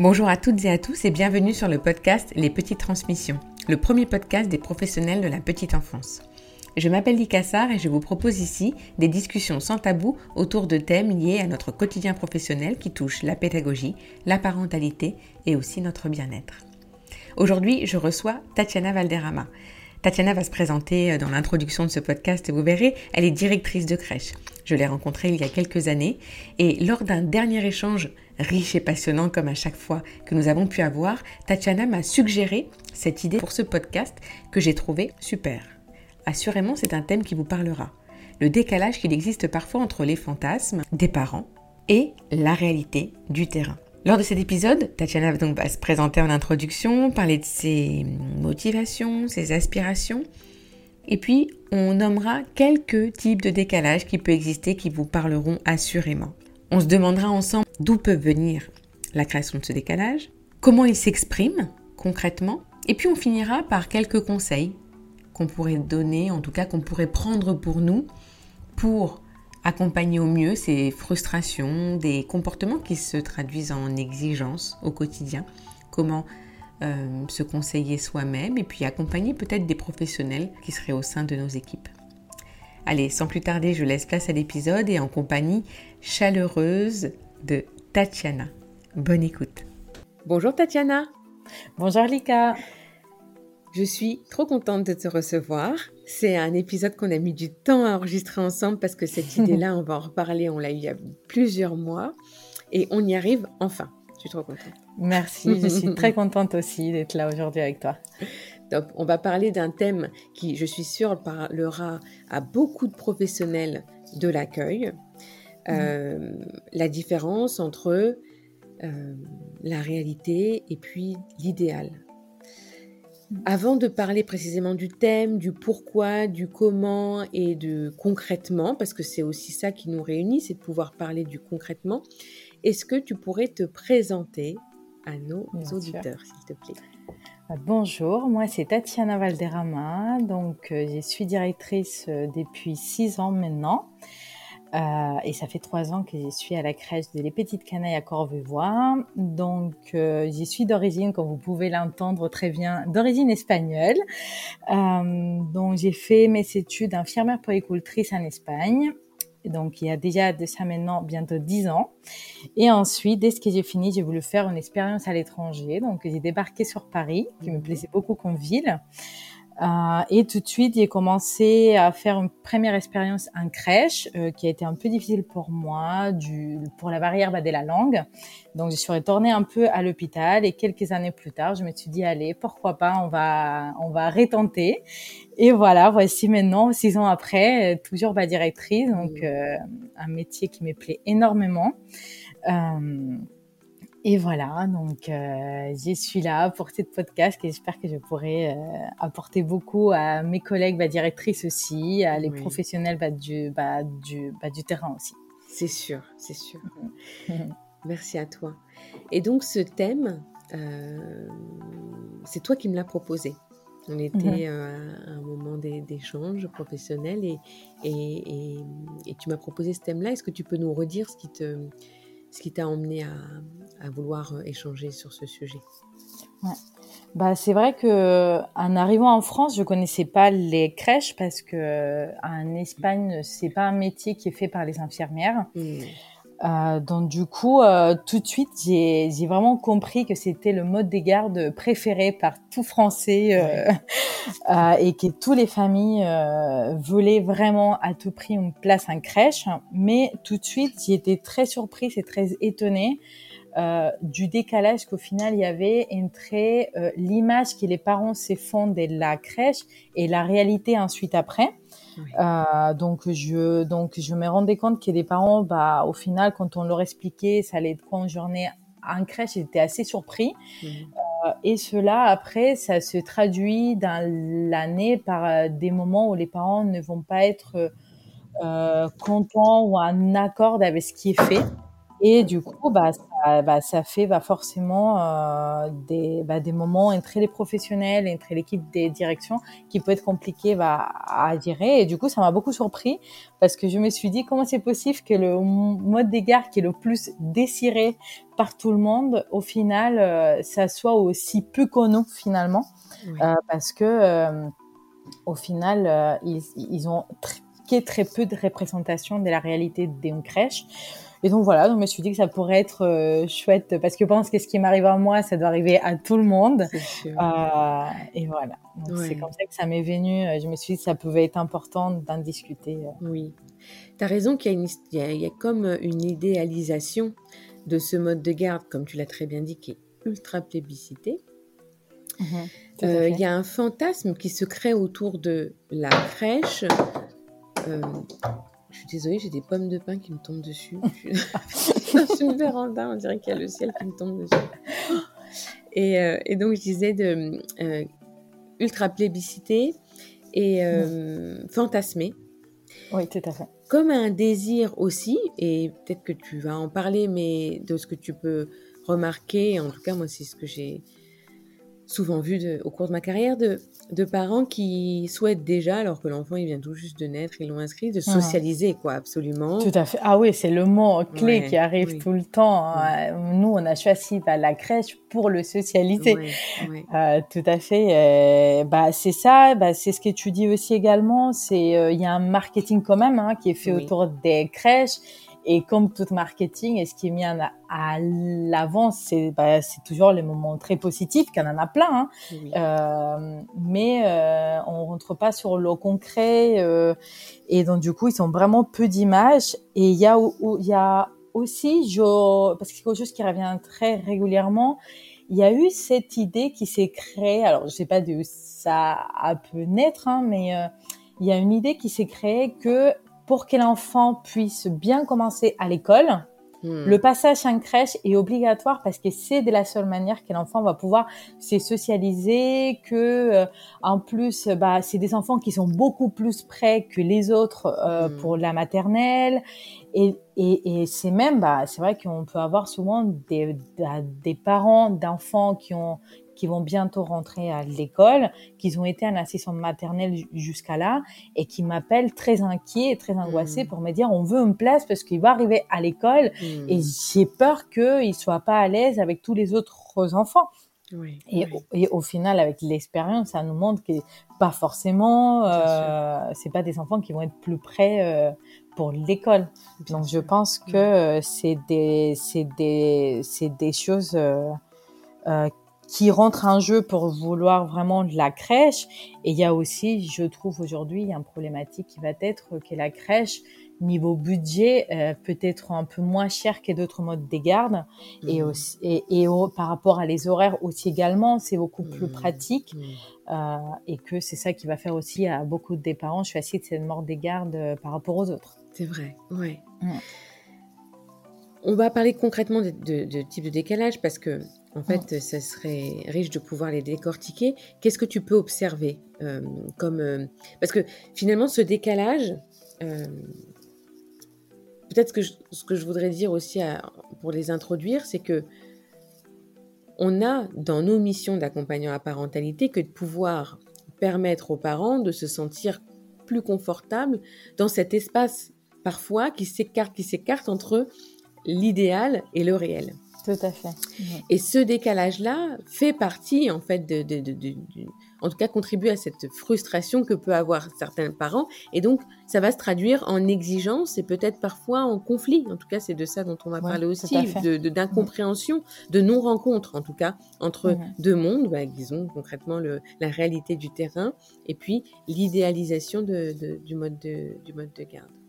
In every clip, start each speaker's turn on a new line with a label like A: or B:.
A: Bonjour à toutes et à tous et bienvenue sur le podcast Les Petites Transmissions, le premier podcast des professionnels de la petite enfance. Je m'appelle Likassar et je vous propose ici des discussions sans tabou autour de thèmes liés à notre quotidien professionnel qui touchent la pédagogie, la parentalité et aussi notre bien-être. Aujourd'hui, je reçois Tatiana Valderrama. Tatiana va se présenter euh, dans l'introduction de ce podcast et vous verrez, elle est directrice de crèche. Je l'ai rencontrée il y a quelques années et lors d'un dernier échange riche et passionnant comme à chaque fois que nous avons pu avoir, Tatiana m'a suggéré cette idée pour ce podcast que j'ai trouvé super. Assurément, c'est un thème qui vous parlera. Le décalage qu'il existe parfois entre les fantasmes des parents et la réalité du terrain. Lors de cet épisode, Tatiana va donc se présenter en introduction, parler de ses motivations, ses aspirations, et puis on nommera quelques types de décalage qui peuvent exister qui vous parleront assurément. On se demandera ensemble d'où peut venir la création de ce décalage, comment il s'exprime concrètement, et puis on finira par quelques conseils qu'on pourrait donner, en tout cas qu'on pourrait prendre pour nous, pour accompagner au mieux ces frustrations, des comportements qui se traduisent en exigences au quotidien, comment euh, se conseiller soi-même et puis accompagner peut-être des professionnels qui seraient au sein de nos équipes. Allez, sans plus tarder, je laisse place à l'épisode et en compagnie chaleureuse de Tatiana. Bonne écoute. Bonjour Tatiana.
B: Bonjour Lika.
A: Je suis trop contente de te recevoir. C'est un épisode qu'on a mis du temps à enregistrer ensemble parce que cette idée-là, on va en reparler, on l'a eu il y a plusieurs mois et on y arrive enfin. Je suis trop contente.
B: Merci, je suis très contente aussi d'être là aujourd'hui avec toi.
A: Donc, on va parler d'un thème qui, je suis sûre, parlera à beaucoup de professionnels de l'accueil. Euh, la différence entre euh, la réalité et puis l'idéal. Avant de parler précisément du thème, du pourquoi, du comment et de concrètement, parce que c'est aussi ça qui nous réunit, c'est de pouvoir parler du concrètement, est-ce que tu pourrais te présenter à nos auditeurs, s'il te plaît?
B: Euh, Bonjour, moi c'est Tatiana Valderrama, donc euh, je suis directrice euh, depuis six ans maintenant. Euh, et ça fait trois ans que je suis à la crèche de Les Petites Canailles à Corbevoie. Donc, euh, j'y suis d'origine, comme vous pouvez l'entendre très bien, d'origine espagnole. Euh, donc, j'ai fait mes études d'infirmière polycultrice en Espagne. Donc, il y a déjà de ça maintenant bientôt dix ans. Et ensuite, dès ce que j'ai fini, j'ai voulu faire une expérience à l'étranger. Donc, j'ai débarqué sur Paris, qui me plaisait beaucoup comme ville. Euh, et tout de suite, j'ai commencé à faire une première expérience en crèche, euh, qui a été un peu difficile pour moi, du, pour la barrière bah, de la langue. Donc, je suis retournée un peu à l'hôpital et quelques années plus tard, je me suis dit, allez, pourquoi pas, on va, on va retenter. Et voilà, voici maintenant, six ans après, toujours bah, directrice, donc euh, un métier qui me plaît énormément. Euh, et voilà, donc euh, je suis là pour cette podcast et j'espère que je pourrai euh, apporter beaucoup à mes collègues bah, directrices aussi, à les professionnels bah, du, bah, du, bah, du terrain aussi.
A: C'est sûr, c'est sûr. Merci à toi. Et donc ce thème, euh, c'est toi qui me l'as proposé. On était mhm. euh, à un moment d'échange professionnel et, et, et, et tu m'as proposé ce thème-là. Est-ce que tu peux nous redire ce qui te ce qui t'a emmené à, vouloir euh, échanger sur ce sujet?
B: Bah, c'est vrai que en arrivant en France, je connaissais pas les crèches parce que en Espagne, c'est pas un métier qui est fait par les infirmières. Mmh. Euh, donc du coup, euh, tout de suite, j'ai, vraiment compris que c'était le mode des gardes préféré par tout Français euh, euh et que toutes les familles euh, voulaient vraiment à tout prix une place en crèche. Mais tout de suite, j'ai été très surprise et très étonnée du décalage qu'au final il y avait entre l'image que les parents se font de la crèche et la réalité ensuite après. Euh, donc je donc je me rendais compte que les parents, bah au final, quand on leur expliquait, ça allait être quoi une journée en crèche, ils étaient assez surpris. Mmh. Euh, et cela après, ça se traduit dans l'année par euh, des moments où les parents ne vont pas être euh, contents ou en accord avec ce qui est fait. Et du coup, bah, ça bah, bah, ça fait bah, forcément euh, des, bah, des moments entre les professionnels, entre l'équipe des directions, qui peut être compliqué à gérer. Et du coup, ça m'a beaucoup surpris parce que je me suis dit comment c'est possible que le mode d'égard qui est le plus désiré par tout le monde, au final, euh, ça soit aussi peu connu finalement, euh, parce que au final, ils, ils, ont très, très peu de représentation de la réalité d'une crèche. Et donc voilà, donc je me suis dit que ça pourrait être euh, chouette parce que je pense que ce qui m'arrive à moi, ça doit arriver à tout le monde. Euh, et voilà, c'est comme ça que ça m'est venu. Je me suis dit que ça pouvait être important d'en discuter.
A: Oui, tu as raison qu'il y, y, a comme une idéalisation de ce mode de garde, comme tu l'as très bien dit, qui est ultra plébiscité. Mhm, euh, il y a un fantasme qui se crée autour de la crèche. Euh, je suis désolée, j'ai des pommes de pain qui me tombent dessus. je suis une véranda, on dirait qu'il y a le ciel qui me tombe dessus. Et, euh, et donc, je disais de ultra plébiscité et fantasmé.
B: Oui, tout à fait.
A: Comme un désir aussi, et peut-être que tu vas en parler, mais de ce que tu peux remarquer, en tout cas, moi, c'est ce que j'ai souvent vu au cours de ma carrière de, de, parents qui souhaitent déjà, alors que l'enfant il vient tout juste de naître, ils l'ont inscrit, de socialiser, quoi, absolument.
B: Tout à fait. Ah oui, c'est le mot clé qui arrive tout le temps. Hein. Nous, on a choisi bah, la crèche pour le socialiser. Euh, tout à fait. Euh, bah, c'est ça, bah, c'est ce que tu dis aussi également. C'est euh, il y a un marketing quand même hein, qui est fait autour des crèches et comme tout marketing, et ce qui est mis à, l'avant, c'est bah, toujours les moments très positifs, qu'il y en a plein, hein. euh, mais euh, on rentre pas sur le concret, euh, et donc du coup, ils sont vraiment peu d'images. Et il y a, y a aussi, je, parce que c'est quelque chose qui revient très régulièrement, il y a eu cette idée qui s'est créée, alors je sais pas d'où ça a pu naître, hein, mais euh, il y a une idée qui s'est créée que pour que l'enfant puisse bien commencer à l'école, hmm. le passage en crèche est obligatoire parce que c'est de la seule manière que l'enfant va pouvoir se socialiser, que euh, en plus, bah, c'est des enfants qui sont beaucoup plus prêts que les autres euh, hmm. pour la maternelle. Et, et, et c'est même, bah, c'est vrai qu'on peut avoir souvent des, des parents d'enfants qui ont qui vont bientôt rentrer à l'école, qui ont été en assistante maternelle jusqu'à là et qui m'appellent très inquiet et très angoissé hmm. pour me dire on veut une place parce qu'il va arriver à l'école hmm. et j'ai peur qu'il soit pas à l'aise avec tous les autres enfants. et, et, au final, avec l'expérience, ça nous montre que pas forcément, euh, c'est pas des enfants qui vont être plus près euh, pour l'école. Donc, je pense que euh, c'est des, c'est des, c'est des choses euh qui rentre en jeu pour vouloir vraiment de la crèche. Et il y a aussi, je trouve aujourd'hui, il y a une problématique qui va être que la crèche, niveau budget, euh, peut être un peu moins cher que d'autres modes de garde. Et, mmh. aussi, et, et par rapport à les horaires aussi également, c'est beaucoup plus mmh. pratique. Mmh. Euh, et que c'est ça qui va faire aussi à beaucoup de parents choisir cette mort des gardes euh, par rapport aux autres.
A: C'est vrai, ouais. On va parler concrètement de, de, de, type de décalage parce que en fait, ça serait riche de pouvoir les décortiquer. Qu'est-ce que tu peux observer euh, comme euh, parce que finalement ce décalage, euh, peut-être que ce que je voudrais dire aussi pour les introduire, c'est que on a dans nos missions d'accompagnant à parentalité que de pouvoir permettre aux parents de se sentir plus confortables dans cet espace parfois qui s'écarte, qui s'écarte entre l'idéal et le réel.
B: Tout à fait.
A: Et ce décalage-là fait partie, en fait, de, de, de, en tout cas, contribue à cette frustration que peut avoir certains parents. Et donc, ça va se traduire en exigence et peut-être parfois en conflit. En tout cas, c'est de ça dont on va parler aussi, d'incompréhension, de, non-rencontre, en tout cas, entre deux mondes, bah, disons concrètement le, la réalité du terrain et puis l'idéalisation du, mode du mode de garde.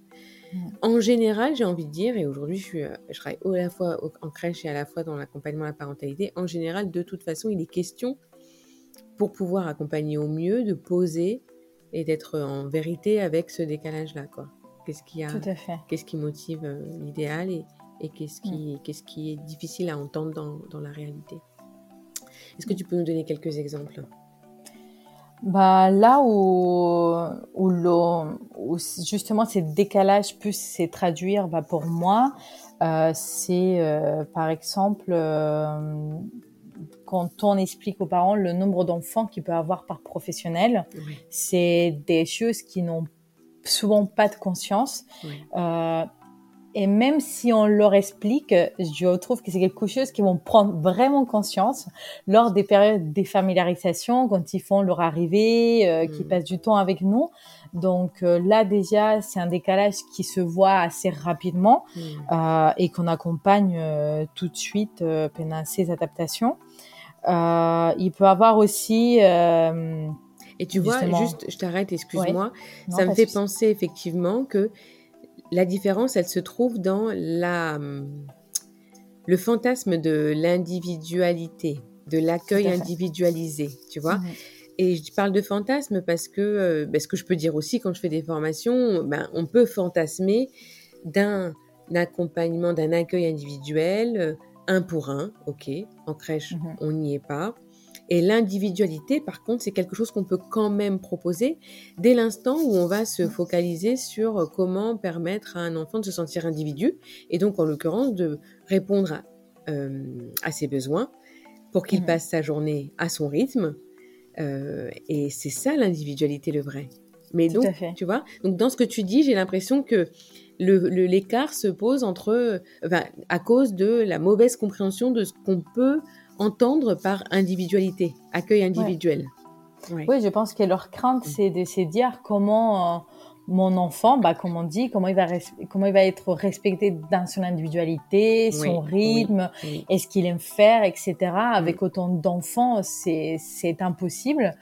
A: En général, j'ai envie de dire, et aujourd'hui je, suis, euh, je travaille à la fois en crèche et à la fois dans l'accompagnement à la parentalité, en général, de toute façon, il est question, pour pouvoir accompagner au mieux, de poser et d'être en vérité avec ce décalage-là. Qu'est-ce qui, a, qu'est-ce qui motive euh, l'idéal et, et qu'est-ce qui, qu'est-ce qui est difficile à entendre dans, dans la réalité? Est-ce que tu peux nous donner quelques exemples?
B: Bah, là où, où, justement ces décalages puissent se traduire bah, pour moi, euh, c'est euh, par exemple euh, quand on explique aux parents le nombre d'enfants qu'il peut avoir par professionnel, c'est des choses qui n'ont souvent pas de conscience. Euh, et même si on leur explique, je trouve que c'est quelque chose qu'ils vont prendre vraiment conscience lors des périodes de familiarisation, quand ils font leur arrivée, euh, qu'ils mm. passent du temps avec nous. Donc euh, là déjà, c'est un décalage qui se voit assez rapidement mm. euh, et qu'on accompagne euh, tout de suite euh, pendant ces adaptations. il peut avoir aussi...
A: et tu vois, juste, je t'arrête, excuse-moi, ça me fait penser effectivement que la différence, elle se trouve dans la, le fantasme de l'individualité, de l'accueil individualisé, tu vois. Et je parle de fantasme parce que, euh, ben, ce que je peux dire aussi quand je fais des formations, ben, on peut fantasmer d'un accompagnement, d'un accueil individuel, euh, un pour un, ok, en crèche, mhm. on n'y est pas. Et l'individualité, par contre, c'est quelque chose qu'on peut quand même proposer dès l'instant où on va se focaliser sur comment permettre à un enfant de se sentir individu, et donc en l'occurrence de répondre à, euh, ses besoins pour qu'il mmh. passe sa journée à son rythme. Euh, et c'est ça l'individualité, le vrai. Mais donc, tu vois, donc dans ce que tu dis, j'ai l'impression que l'écart se pose entre, à cause de la mauvaise compréhension de ce qu'on peut entendre par individualité, accueil individuel.
B: Oui, je pense que leur crainte, c'est de se dire comment euh, mon enfant, bah, comme on dit, comment il va, comment il va être respecté dans son individualité, son rythme, est-ce qu'il aime faire, etc. Avec autant d'enfants, c'est, c'est impossible.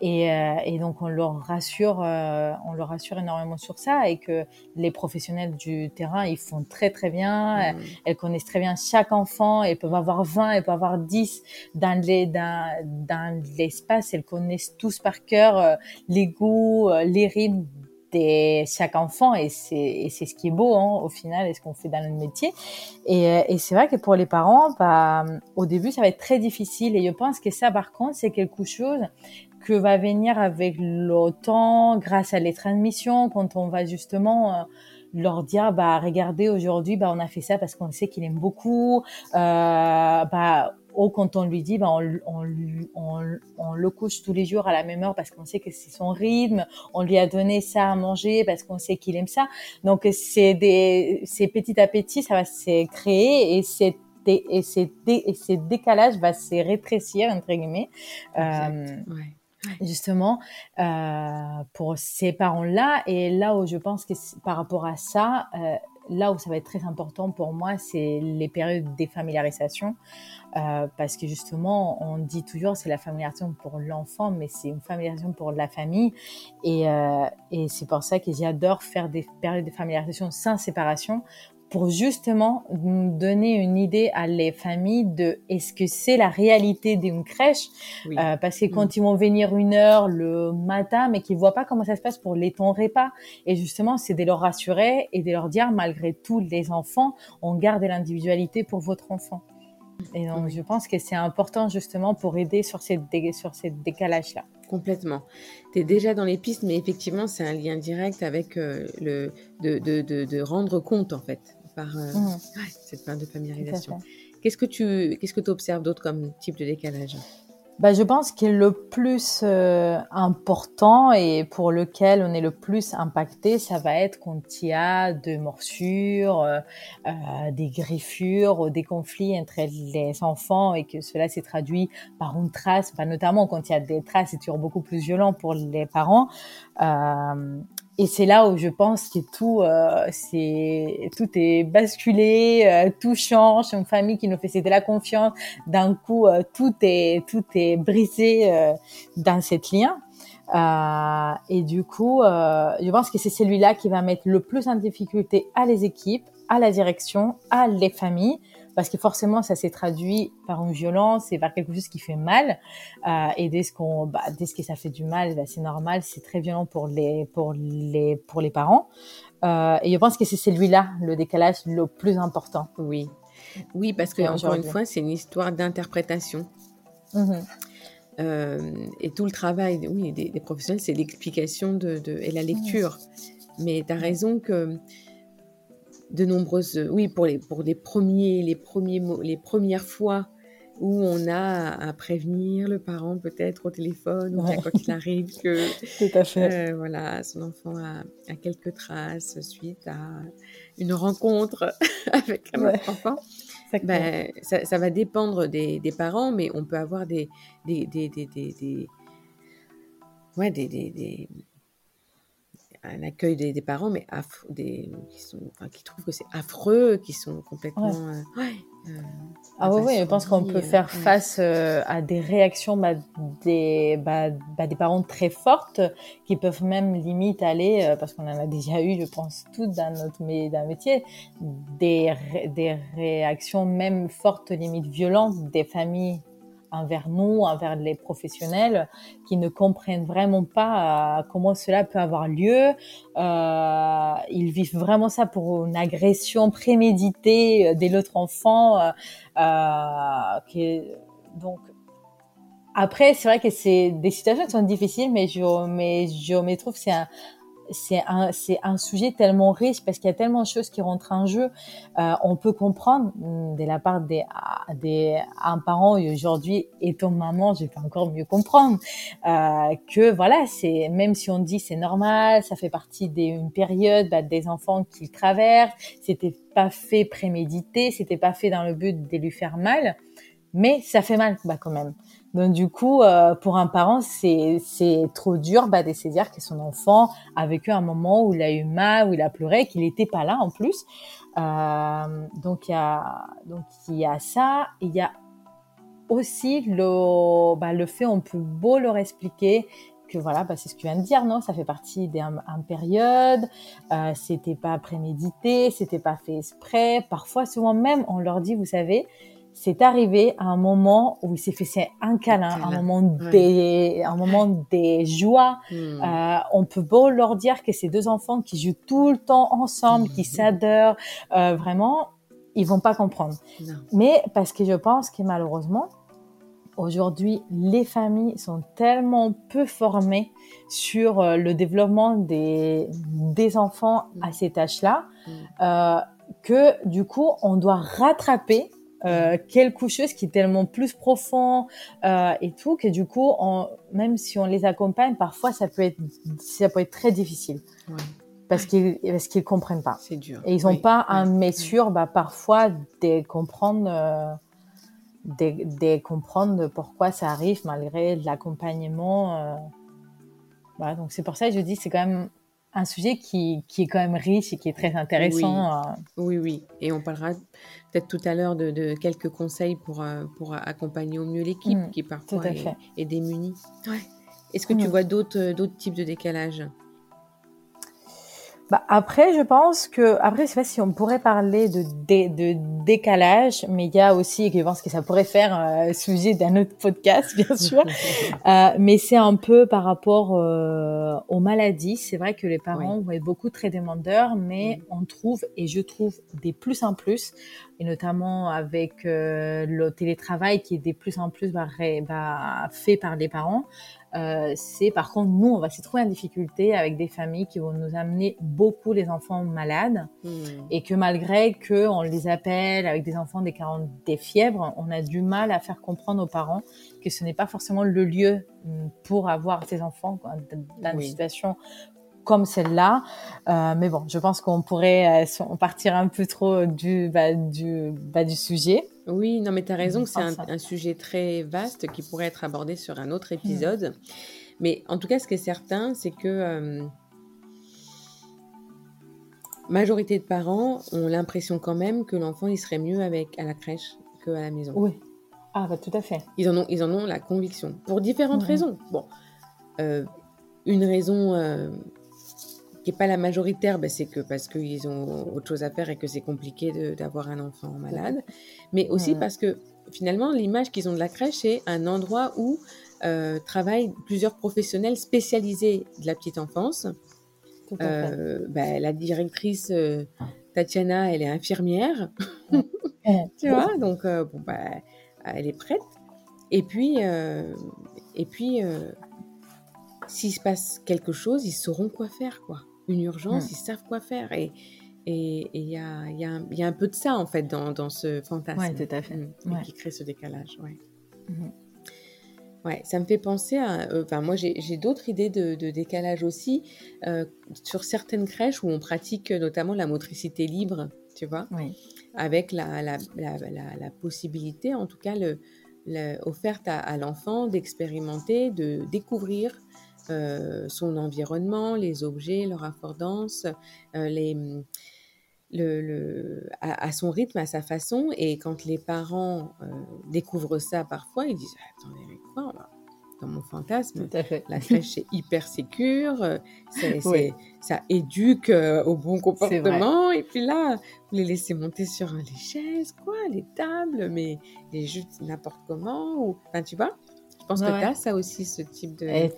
B: Et, euh, et, donc, on leur rassure, euh, on leur rassure énormément sur ça et que les professionnels du terrain, ils font très, très bien. Elles connaissent très bien chaque enfant. Elles peuvent avoir 20, elles peuvent avoir 10 dans les, dans, dans l'espace. Elles connaissent tous par cœur euh, les goûts, les rythmes de chaque enfant et c'est ce qui est beau hein, au final et ce qu'on fait dans le métier. Et, euh, et c'est vrai que pour les parents bah, au début ça va être très difficile. Et je pense que ça par contre c'est quelque chose que va venir avec le temps grâce à les transmissions quand on va justement euh, leur dire bah regardez aujourd'hui bah on a fait ça parce qu'on sait qu'il aime beaucoup. Euh, bah ou quand on lui dit, ben on, on, on, on, le couche tous les jours à la même heure parce qu'on sait que c'est son rythme, on lui a donné ça à manger parce qu'on sait qu'il aime ça. Donc c'est des, c'est petit à petit, ça va se créer et c'est et ces, et ces décalages va se rétrécir entre guillemets. Euh, ouais justement euh, pour ces parents-là. Et là où je pense que par rapport à ça, euh, là où ça va être très important pour moi, c'est les périodes de défamiliarisation. Euh, parce que justement, on dit toujours c'est la familiarisation pour l'enfant, mais c'est une familiarisation pour la famille. Et, et c'est pour ça que j'adore faire des périodes de familiarisation sans séparation pour justement donner une idée à les familles de est-ce que c'est la réalité d'une crèche? Euh, parce que quand mm. ils vont venir une heure le matin mais qu'ils voient pas comment ça se passe pour les temps repas. Et justement c'est de leur rassurer et de leur dire malgré tout les enfants on garde l'individualité pour votre enfant. Et donc je pense que c'est important justement pour aider sur ces sur ces décalages là
A: complètement. Tu es déjà dans les pistes, mais effectivement, c'est un lien direct avec euh, le de, de, de, de, rendre compte, en fait, par euh, mmh. cette part de familiarisation. Qu'est-ce que tu qu'est-ce que tu observes d'autre comme type de décalage?
B: Bah, je pense que le plus euh, important et pour lequel on est le plus impacté, ça va être quand il y a des morsures, euh, des griffures, des conflits entre les enfants et que cela s'est traduit par une trace, bah, notamment quand il y a des traces, c'est toujours beaucoup plus violent pour les parents. Euh, et c'est là où je pense que tout, euh, c'est tout est basculé, euh, tout change. Une famille qui nous fait de la confiance, d'un coup, euh, tout est tout est brisé euh, dans cette lien. et du coup, je pense que c'est celui-là qui va mettre le plus en difficulté à les équipes, à la direction, à les familles, parce que forcément ça s'est traduit par une violence et par quelque chose qui fait mal. Euh, et dès ce qu'on bah, dès ce que ça fait du mal bah, c'est normal c'est très violent pour les pour les pour les parents. Euh, et je pense que c'est celui-là le décalage le plus important.
A: Oui. Oui parce que encore une fois c'est une histoire d'interprétation. Mm-hmm. et tout le travail, oui, des, professionnels, c'est l'explication de, et la lecture. Mais tu as raison que de nombreuses, oui, pour les, pour les premiers, les premiers les premières fois où on a à prévenir le parent peut-être au téléphone ou quand il arrive que
B: Tout à fait.
A: Euh, voilà, son enfant a, quelques traces suite à une rencontre avec un autre enfant. Ben, ça, va dépendre des, parents, mais on peut avoir des, des, des, des, des ouais, des, des, un accueil des, parents, mais des, qui, sont, qui trouvent que c'est affreux, qui sont complètement. Euh,
B: euh, ah oui, oui, je pense qu'on peut faire face euh, à des réactions bah, des, bah, bah, des parents très fortes qui peuvent même limite aller, parce qu'on en a déjà eu, je pense, tout dans notre dans métier, des, des réactions même fortes, limite violentes des familles envers nous, envers les professionnels qui ne comprennent vraiment pas euh, comment cela peut avoir lieu. Euh, ils vivent vraiment ça pour une agression préméditée euh, dès l'autre enfant. Euh, qui donc après, c'est vrai que c'est des situations qui sont difficiles, mais je, mais je me trouve c'est un, c'est un, un sujet tellement riche parce qu'il y a tellement de choses qui rentrent en jeu. Euh, on peut comprendre mm, de la part des, des un parent aujourd'hui étant maman, je peux encore mieux comprendre euh, que voilà, c'est même si on dit c'est normal, ça fait partie d'une période bah, des enfants qu'ils traversent, c'était pas fait prémédité, c'était pas fait dans le but de lui faire mal, mais ça fait mal bah quand même. Donc du coup, euh, pour un parent, c'est c'est trop dur bah, de se dire que son enfant a vécu un moment où il a eu mal, où il a pleuré, qu'il n'était pas là en plus. Euh, donc il y a donc il y a ça, il y a aussi le bah, le fait on peut beau leur expliquer que voilà, bah, c'est ce que tu viens de dire, non? Ça fait partie d'un période, euh, c'était pas prémédité, c'était pas fait exprès. Parfois, souvent même, on leur dit, vous savez, c'est arrivé à un moment où il s'est fait un câlin, un moment des, un moment des joies. Hmm. Euh, on peut beau leur dire que ces deux enfants qui jouent tout le temps ensemble, qui hmm. s'adorent, euh, vraiment, ils vont pas comprendre. Mais parce que je pense que malheureusement, aujourd'hui, les familles sont tellement peu formées sur euh, le développement des, des enfants à hmm. cet âge-là, euh, que du coup, on doit rattraper euh, quelque chose qui est tellement plus profond euh, et tout que du coup, on, même si on les accompagne, parfois ça peut être ça peut être très difficile. Ouais. Parce qu'ils parce qu'ils comprennent pas.
A: C'est dur.
B: Et ils n'ont pas un mesure, bah parfois de comprendre euh, de, de, comprendre pourquoi ça arrive malgré l'accompagnement. Euh. Voilà, donc c'est pour ça que je dis c'est quand même un sujet qui, qui, est quand même riche et qui est très intéressant.
A: Oui, oui. Et on parlera peut-être tout à l'heure de, quelques conseils pour, euh, pour accompagner au mieux l'équipe mm, qui parfois est, démunie. Est-ce que tu mm. vois d'autres types de décalage?
B: Bah après, je pense que après, je sais pas si on pourrait parler de, de, décalage, mais il y a aussi, je pense que ça pourrait faire euh, sujet d'un autre podcast, bien sûr. euh, mais c'est un peu par rapport euh, aux maladies. C'est vrai que les parents vont être beaucoup très demandeurs, mais on trouve, et je trouve des plus en plus, et notamment avec euh, le télétravail qui est de plus en plus bah, bah, fait par les parents. Euh, c'est par contre nous on va se trouver en difficulté avec des familles qui vont nous amener beaucoup les enfants malades hmm. et que malgré que on les appelle avec des enfants des 40 des fièvres on a du mal à faire comprendre aux parents que ce n'est pas forcément le lieu hmm, pour avoir ces enfants dans une situation comme celle-là. Euh, mais bon, je pense qu'on pourrait euh, partir un peu trop du, bah, du, bah, du sujet.
A: Oui, non, mais tu as raison, c'est un, sujet très vaste qui pourrait être abordé sur un autre épisode. Mais en tout cas, ce qui est certain, c'est que euh, majorité de parents ont l'impression quand même que l'enfant il serait mieux avec à la crèche qu'à la maison.
B: Oui. Ah bah tout à fait.
A: Ils en ont, ils en ont la conviction pour différentes raisons. Bon, une raison qui n'est pas la majoritaire, ben, c'est que parce qu'ils ont autre chose à faire et que c'est compliqué d'avoir un enfant malade, mais aussi parce que finalement l'image qu'ils ont de la crèche c'est un endroit où euh, travaillent plusieurs professionnels spécialisés de la petite enfance. Euh, ben, la directrice euh, Tatiana, elle est infirmière, tu vois, donc bon, ben, elle est prête. Et puis, Et puis, euh, s'il se passe quelque chose, ils sauront quoi faire, quoi. Une urgence, mm. ils savent quoi faire. Et il y, a, y, a y, a, un peu de ça, en fait, dans, dans ce fantasme.
B: Oui, tout à fait.
A: Mm. Qui crée ce décalage, ouais. Mm-hmm. Ouais, ça me fait penser à. Euh, enfin, moi, j'ai d'autres idées de, de, décalage aussi. Euh, sur certaines crèches où on pratique notamment la motricité libre, tu vois,
B: oui.
A: avec la, la, la, la, possibilité, en tout cas, le, offerte à, à l'enfant d'expérimenter, de découvrir euh, son environnement, les objets, leur affordance, euh, les, le, le, à, à, son rythme, à sa façon. Et quand les parents euh, découvrent ça parfois, ils disent Attendez, mais quoi Dans mon fantasme, la crèche est hyper sécure, oui. ça éduque au bon comportement. Et puis là, vous les laissez monter sur les chaises, quoi, les tables, mais les jeux n'importe comment. Ou... Enfin, tu vois Je pense ouais, que tu as ça aussi, ce type de.
B: Et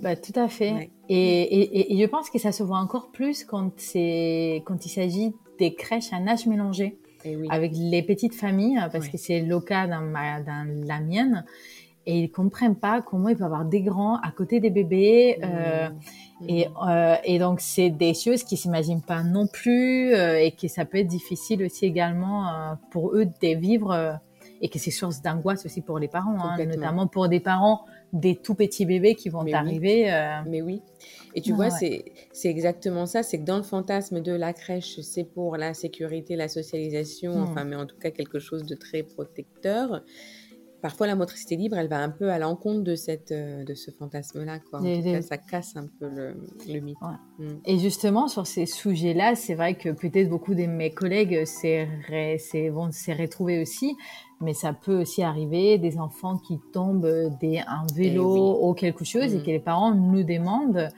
B: bah, tout à fait. Ouais. Et, et, et, je pense que ça se voit encore plus quand, quand il s'agit des crèches à âge mélangé.
A: Oui.
B: Avec les petites familles, parce ouais. que c'est le cas dans, ma, dans la mienne. Et ils comprennent pas comment il peut y avoir des grands à côté des bébés. Mmh. Euh, mmh. Et, euh, et, donc, c'est des choses qu'ils s'imaginent pas non plus euh, et que ça peut être difficile aussi également euh, pour eux de vivre et que c'est source d'angoisse aussi pour les parents, hein, notamment pour des parents des tout petits bébés qui vont
A: mais
B: arriver.
A: Oui. Euh... Mais oui. Et tu ah, vois, ouais. c'est exactement ça. C'est que dans le fantasme de la crèche, c'est pour la sécurité, la socialisation, mmh. enfin, mais en tout cas quelque chose de très protecteur. Parfois, la motricité libre, elle va un peu à l'encontre de, cette, euh, de ce fantasme-là. Quoi. En et tout cas, ça casse un peu le, le mythe.
B: Ouais. Mmh. Et justement, sur ces sujets-là, c'est vrai que peut-être beaucoup de mes collègues vont s'y retrouver aussi mais ça peut aussi arriver des enfants qui tombent des un vélo
A: Eh oui.
B: ou quelque chose
A: Mmh.
B: et que les parents nous demandent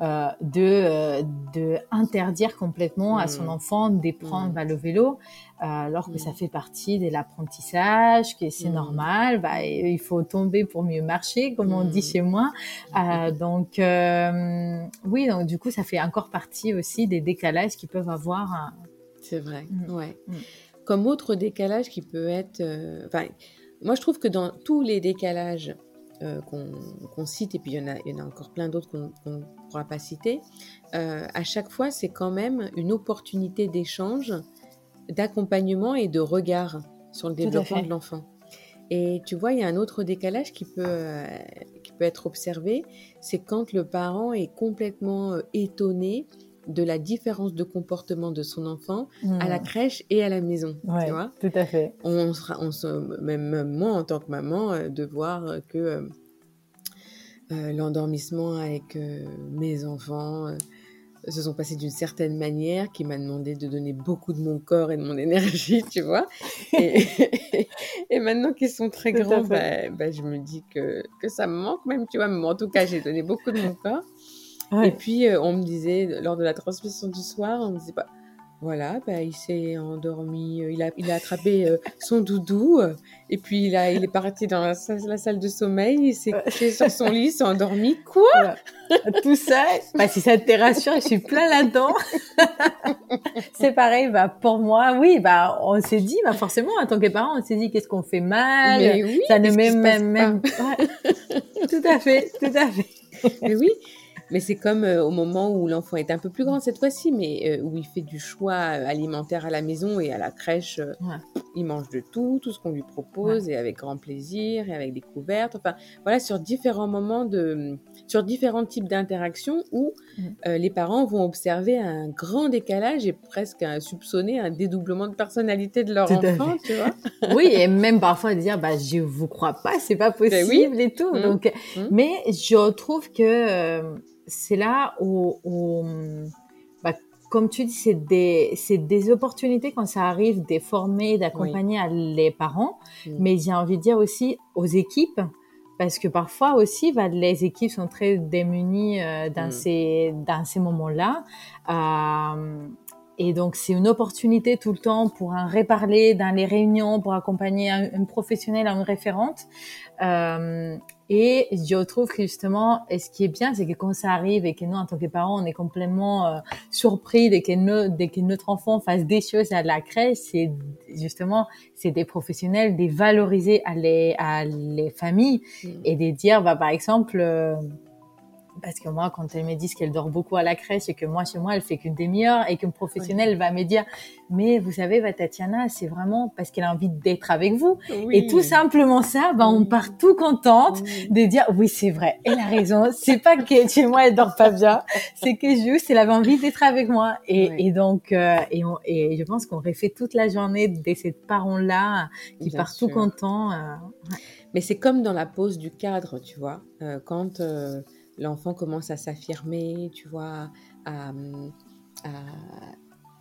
B: euh, de euh, de interdire complètement à son
A: Mmh.
B: enfant de prendre
A: Mmh.
B: bah, le vélo euh, alors que ça fait partie de l'apprentissage que c'est normal bah, il faut tomber pour mieux marcher comme on dit chez moi Euh, donc euh, oui donc du coup ça fait encore partie aussi des décalages qu'ils peuvent avoir euh.
A: C'est vrai, ouais. Comme autre décalage qui peut être... euh, moi, je trouve que dans tous les décalages euh, qu'on cite, et puis il y, en a, il y en a encore plein d'autres qu'on ne pourra pas citer, euh, à chaque fois, c'est quand même une opportunité d'échange, d'accompagnement et de regard sur le développement de l'enfant. Et tu vois, il y a un autre décalage qui peut, euh, qui peut être observé, c'est quand le parent est complètement étonné de la différence de comportement de son enfant à la
B: Mmh.
A: crèche et à la maison,
B: Ouais,
A: tu vois.
B: tout à fait.
A: On sera, on se, même moi en tant que maman, euh, de voir que euh, euh, l'endormissement avec mes enfants se sont passés d'une certaine manière, qui m'a demandé de donner beaucoup de mon corps et de mon énergie, tu vois. Et, et maintenant qu'ils sont très
B: Tout
A: grands, bah, bah, je me dis que, que ça me manque même, tu vois. Mais en tout cas, j'ai donné beaucoup de mon corps. Et puis, euh, on me disait, lors de la transmission du soir, on me disait, bah, voilà, bah, il s'est endormi, euh, il a, il a attrapé euh, son doudou, euh, et puis il, a, il est parti dans la, salle- la salle de sommeil, il s'est couché sur son lit, il s'est endormi. Quoi
B: Voilà. Tout ça, bah, si ça te rassure, je suis plein là-dedans. c'est pareil, bah, pour moi, oui, bah, on s'est dit, bah, forcément, en tant que parent, on s'est dit, qu'est-ce qu'on fait mal?
A: Mais oui,
B: ça ne met même, même, ouais. tout à fait, tout à fait.
A: Mais oui, mais c'est comme euh, au moment où l'enfant est un peu plus grand cette fois-ci, mais euh, où il fait du choix euh, alimentaire à la maison et à la crèche, euh,
B: Ouais.
A: il mange de tout, tout ce qu'on lui propose, et avec grand plaisir, et avec découverte. Enfin, voilà, sur différents moments de, sur différents types d'interactions où
B: Mm.
A: les parents vont observer un grand décalage et presque un, soupçonner un dédoublement de personnalité de leur
B: Tout
A: enfant, tu vois.
B: Oui, et même parfois dire, bah, je vous crois pas, c'est pas possible
A: Ben oui.
B: et tout.
A: Mm.
B: Donc,
A: Mm.
B: mais je trouve que c'est là où, où, bah, comme tu dis, c'est des, c'est des opportunités quand ça arrive de former, d'accompagner les parents, mais j'ai envie de dire aussi aux équipes, parce que parfois aussi, bah, les équipes sont très démunies euh, dans
A: Mm.
B: ces, dans ces moments-là. Euh, et donc, c'est une opportunité tout le temps pour en reparler dans les réunions, pour accompagner un, professionnel, une référente. Euh, et je trouve que justement, et ce qui est bien, c'est que quand ça arrive et que nous, en tant que parents, on est complètement euh, surpris dès que, dès que notre enfant fasse des choses à la crèche, c'est justement, c'est des professionnels, des valoriser à les, à les familles mmh. et de dire, bah, par exemple, euh, parce que moi, quand elle me dit qu'elle dort beaucoup à la crèche et que moi, chez moi, elle fait qu'une demi-heure et qu'une professionnelle va me dire, mais vous savez, va Tatiana, c'est vraiment parce qu'elle a envie d'être avec vous. Et tout simplement ça, bah, on part tout contente de dire, oui, c'est vrai, elle a raison. C'est pas que chez moi, elle dort pas bien. C'est que juste, elle avait envie d'être avec moi. Et, et donc, euh, et, et, je pense qu'on refait toute la journée de ces parents-là qui partent tout contents. Euh,
A: mais c'est comme dans la pause du cadre, tu vois, euh, quand, l'enfant commence à s'affirmer, tu vois,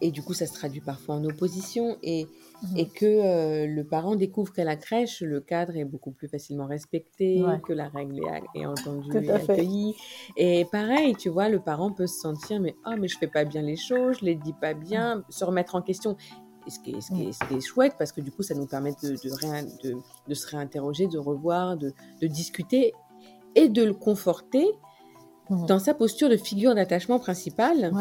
A: et du coup ça se traduit parfois en opposition et, mmh. et que euh, le parent découvre qu'à la crèche le cadre est beaucoup plus facilement respecté, que la règle est, entendue et accueillie. Et pareil, tu vois, le parent peut se sentir mais oh mais je fais pas bien les choses, je les dis pas bien, se remettre en question. ce qui, est, ce, qui est, ce qui, est, chouette parce que du coup ça nous permet de, de, de, de se réinterroger, de revoir, de, discuter et de le conforter mmh. dans sa posture de figure d'attachement principale,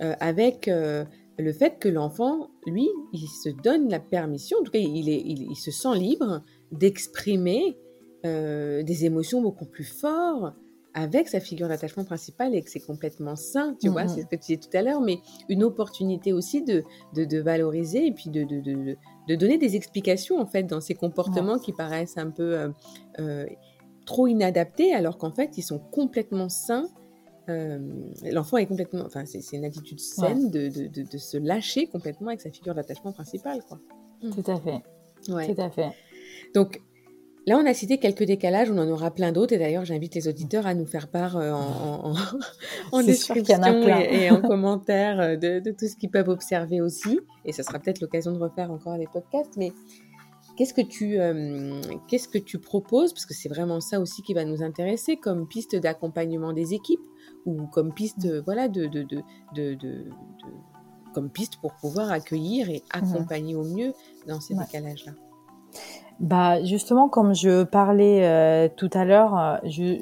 A: euh, avec euh, le fait que l'enfant, lui, il se donne la permission, en tout cas, il, est, il, se sent libre d'exprimer euh, des émotions beaucoup plus fortes avec sa figure d'attachement principale et que c'est complètement sain, tu vois, mmh. c'est ce que tu disais tout à l'heure, mais une opportunité aussi de, de, de valoriser et puis de, de, de, donner des explications, en fait, dans ces comportements qui paraissent un peu trop inadaptés alors qu'en fait ils sont complètement sains. Euh, l'enfant est complètement, enfin c'est une attitude saine de, de, de, se lâcher complètement avec sa figure d'attachement principale, quoi.
B: Tout à fait. Ouais. Tout à fait.
A: Donc là, on a cité quelques décalages, on en aura plein d'autres. Et d'ailleurs, j'invite les auditeurs à nous faire part euh, en, en, en description et, et, en commentaire euh, de, tout ce qu'ils peuvent observer aussi. Et ça sera peut-être l'occasion de refaire encore les podcasts. Mais Qu'est-ce que tu, euh, qu'est-ce que tu proposes? Parce que c'est vraiment ça aussi qui va nous intéresser comme piste d'accompagnement des équipes ou comme piste, mmh. voilà, de, de, de, de, comme piste pour pouvoir accueillir et mmh. accompagner au mieux dans ces décalages-là.
B: Bah justement, comme je parlais euh, tout à l'heure, euh, je,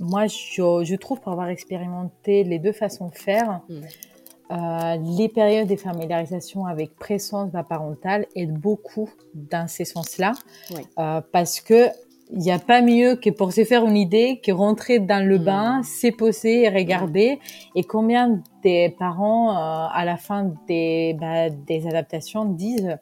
B: moi je, je, trouve pour avoir expérimenté les deux façons de faire. Mmh. Euh, les périodes de familiarisation avec présence parentale aident beaucoup dans ces sens-là, euh, parce que il n'y a pas mieux que pour se faire une idée que rentrer dans le bain, mmh. poser et regarder. Et combien des parents, euh, à la fin des, bah, des adaptations, disent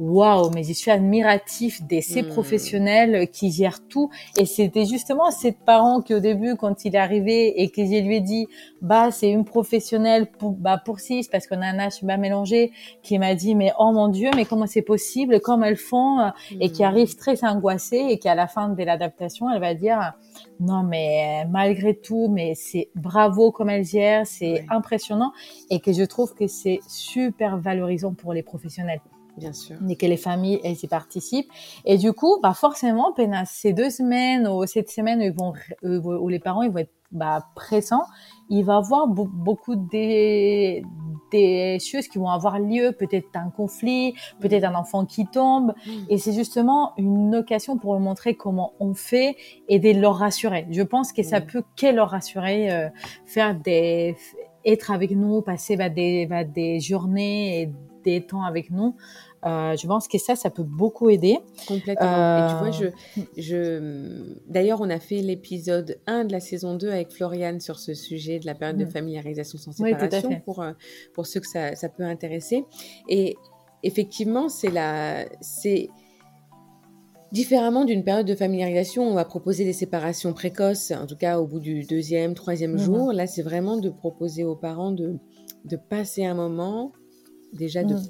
B: waouh, mais je suis admiratif de ces hmm. professionnels qui gèrent tout. Et c'était justement cette parent qui au début, quand il est arrivé et que je lui ai dit, bah c'est une professionnelle pour bah pour six parce qu'on a un âge pas mélangé, qui m'a dit mais oh mon dieu, mais comment c'est possible, comment elles font, et qui hmm. arrive très angoissée et qui à la fin de l'adaptation, elle va dire non mais malgré tout, mais c'est bravo comme elle gère, c'est impressionnant et que je trouve que c'est super valorisant pour les professionnels.
A: Bien sûr.
B: Et que les familles, elles y participent. Et du coup, bah forcément, pendant ces deux semaines ou cette semaine où, ils vont, où les parents ils vont être bah, présents, il va y avoir beaucoup des, des choses qui vont avoir lieu, peut-être un conflit, peut-être un enfant qui tombe. Mm. Et c'est justement une occasion pour leur montrer comment on fait et de leur rassurer. Je pense que ça peut que leur rassurer, euh, faire des, être avec nous, passer bah, des, bah, des journées et des temps avec nous. Euh, je pense que ça, ça peut beaucoup aider.
A: Complètement. Et tu vois, je, euh, je... d'ailleurs, on a fait l'épisode 1 de la saison 2 avec Floriane sur ce sujet de la période de mm. familiarisation sans séparation pour, euh, pour ceux que ça, ça peut intéresser. Et effectivement, c'est la, c'est différemment d'une période de familiarisation, on va proposer des séparations précoces, en tout cas au bout du deuxième, troisième mm-hmm. jour. Là, c'est vraiment de proposer aux parents de, de passer un moment déjà de, mm.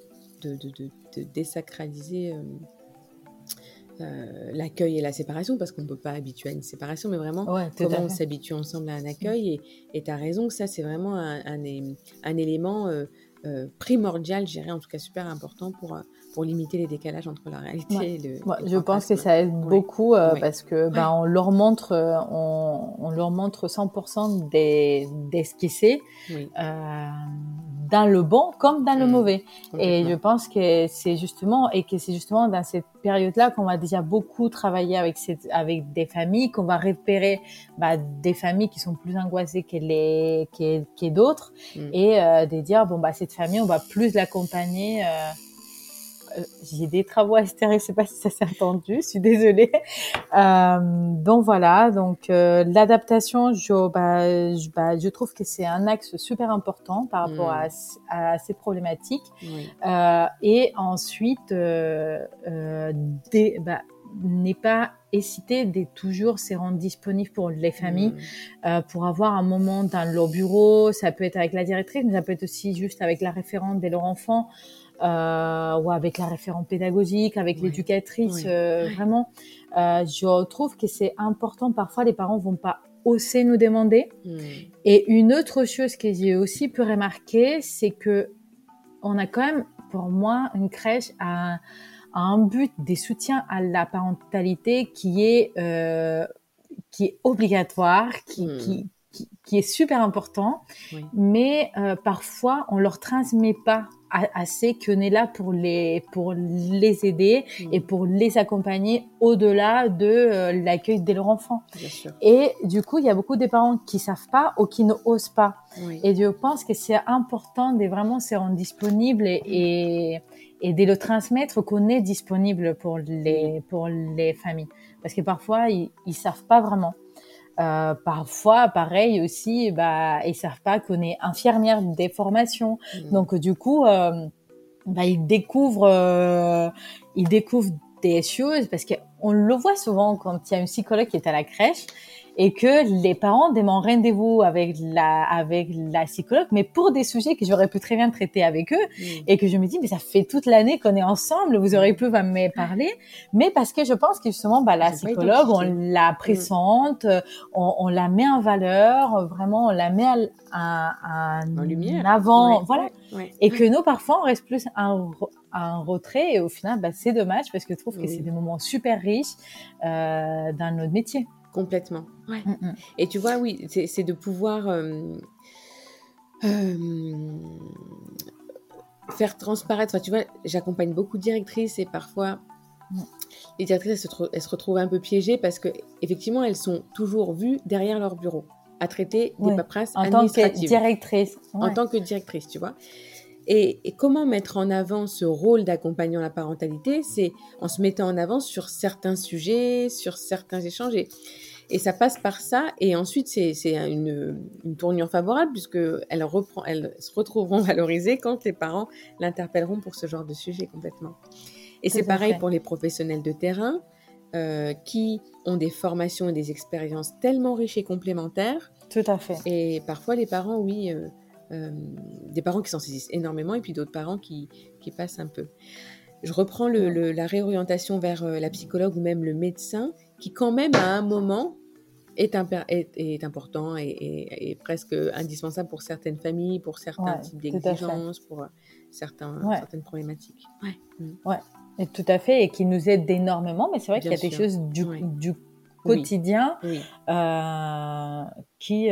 A: de, de, de désacraliser euh, euh, l'accueil et la séparation, parce qu'on ne peut pas habituer à une séparation, mais vraiment comment on s'habitue ensemble à un accueil. Et tu as raison que ça, c'est vraiment un, un, un élément euh, primordial, je dirais, en tout cas super important pour, pour limiter les décalages entre la réalité et le.
B: je pense que ça aide beaucoup parce que ben, on leur montre, on, on, leur montre 100% des, des ce savent dans le bon comme dans le mm. mauvais. Et je pense que c'est justement et que c'est justement dans cette période-là qu'on va déjà beaucoup travailler avec cette, avec des familles, qu'on va repérer bah, des familles qui sont plus angoissées que les que, que d'autres mm. et euh, de dire bon bah cette famille on va plus l'accompagner. Euh, euh, j'ai des travaux à extérieur, je sais pas si ça s'est entendu, je suis désolée. Euh, donc voilà, donc euh, l'adaptation, je, bah, je, bah, je, trouve que c'est un axe super important par rapport à, mm. à, ces problématiques. Euh, et ensuite, euh, bah, n'est pas hésiter de toujours se rendre disponible pour les familles, mm. euh, pour avoir un moment dans leur bureau. Ça peut être avec la directrice, mais ça peut être aussi juste avec la référente de leur enfant euh, ou avec la référente pédagogique, avec l'éducatrice. Euh, vraiment, euh, je trouve que c'est important. Parfois, les parents vont pas oser nous demander. Hmm. Et une autre chose que j'ai aussi pu remarquer, c'est que on a quand même, pour moi, une crèche à, un but des soutiens à la parentalité qui est euh, qui est obligatoire, qui, hmm. qui, qui, est super important, mais euh, parfois on leur transmet pas assez qu'on est là pour les pour les aider mm. et pour les accompagner au-delà de euh, l'accueil de leur enfant. Et du coup, il y a beaucoup de parents qui savent pas ou qui ne osent pas. Et je pense que c'est important de vraiment se rendre disponible et, et, de le transmettre qu'on est disponible pour les pour les familles parce que parfois ils, ils savent pas vraiment. Euh, parfois, pareil aussi, bah, ils savent pas qu'on est infirmière des formations. Mmh. Donc, du coup, euh, bah, ils découvrent, euh, ils découvrent des choses parce qu'on le voit souvent quand il y a une psychologue qui est à la crèche et que les parents demandent rendez-vous avec la avec la psychologue, mais pour des sujets que j'aurais pu très bien traiter avec eux mm. et que je me dis mais ça fait toute l'année qu'on est ensemble, vous aurez pu me parler, mais parce que je pense que justement bah la psychologue on la mm. présente, on, on, la met en valeur, vraiment on la met à, en lumière, avant, voilà, et que nous parfois on reste plus un un retrait et au final bah, c'est dommage parce que je trouve que c'est des moments super riches euh, dans notre métier.
A: Complètement. Ouais. Mm, mm. Et tu vois, oui, c'est de pouvoir euh, euh, faire transparaître. Enfin, tu vois, j'accompagne beaucoup de directrices et parfois mm. les directrices elles se, retrouvent un peu piégées parce que effectivement elles sont toujours vues derrière leur bureau à traiter des paperasses
B: en tant que directrice.
A: En tant que directrice, tu vois. Et, et, comment mettre en avant ce rôle d'accompagnant la parentalité? C'est en se mettant en avant sur certains sujets, sur certains échanges. Et, et ça passe par ça. Et ensuite, c'est une, une, tournure favorable puisqu'elles elles se retrouveront valorisées quand les parents l'interpelleront pour ce genre de sujet complètement. Et c'est pareil pour les professionnels de terrain euh, qui ont des formations et des expériences tellement riches et complémentaires.
B: Tout à fait.
A: Et parfois, les parents, oui, euh, euh, des parents qui s'en saisissent énormément et puis d'autres parents qui, qui, passent un peu. Je reprends le, la réorientation vers euh, la psychologue ou même le médecin qui quand même à un moment est, est, est important et, et, presque indispensable pour certaines familles, pour certains types d'exigences, pour euh, certains, certaines problématiques.
B: Ouais. Mm. ouais. Et tout à fait, et qui nous aide énormément, mais c'est vrai qu'il y a des choses du, du quotidien Euh, qui,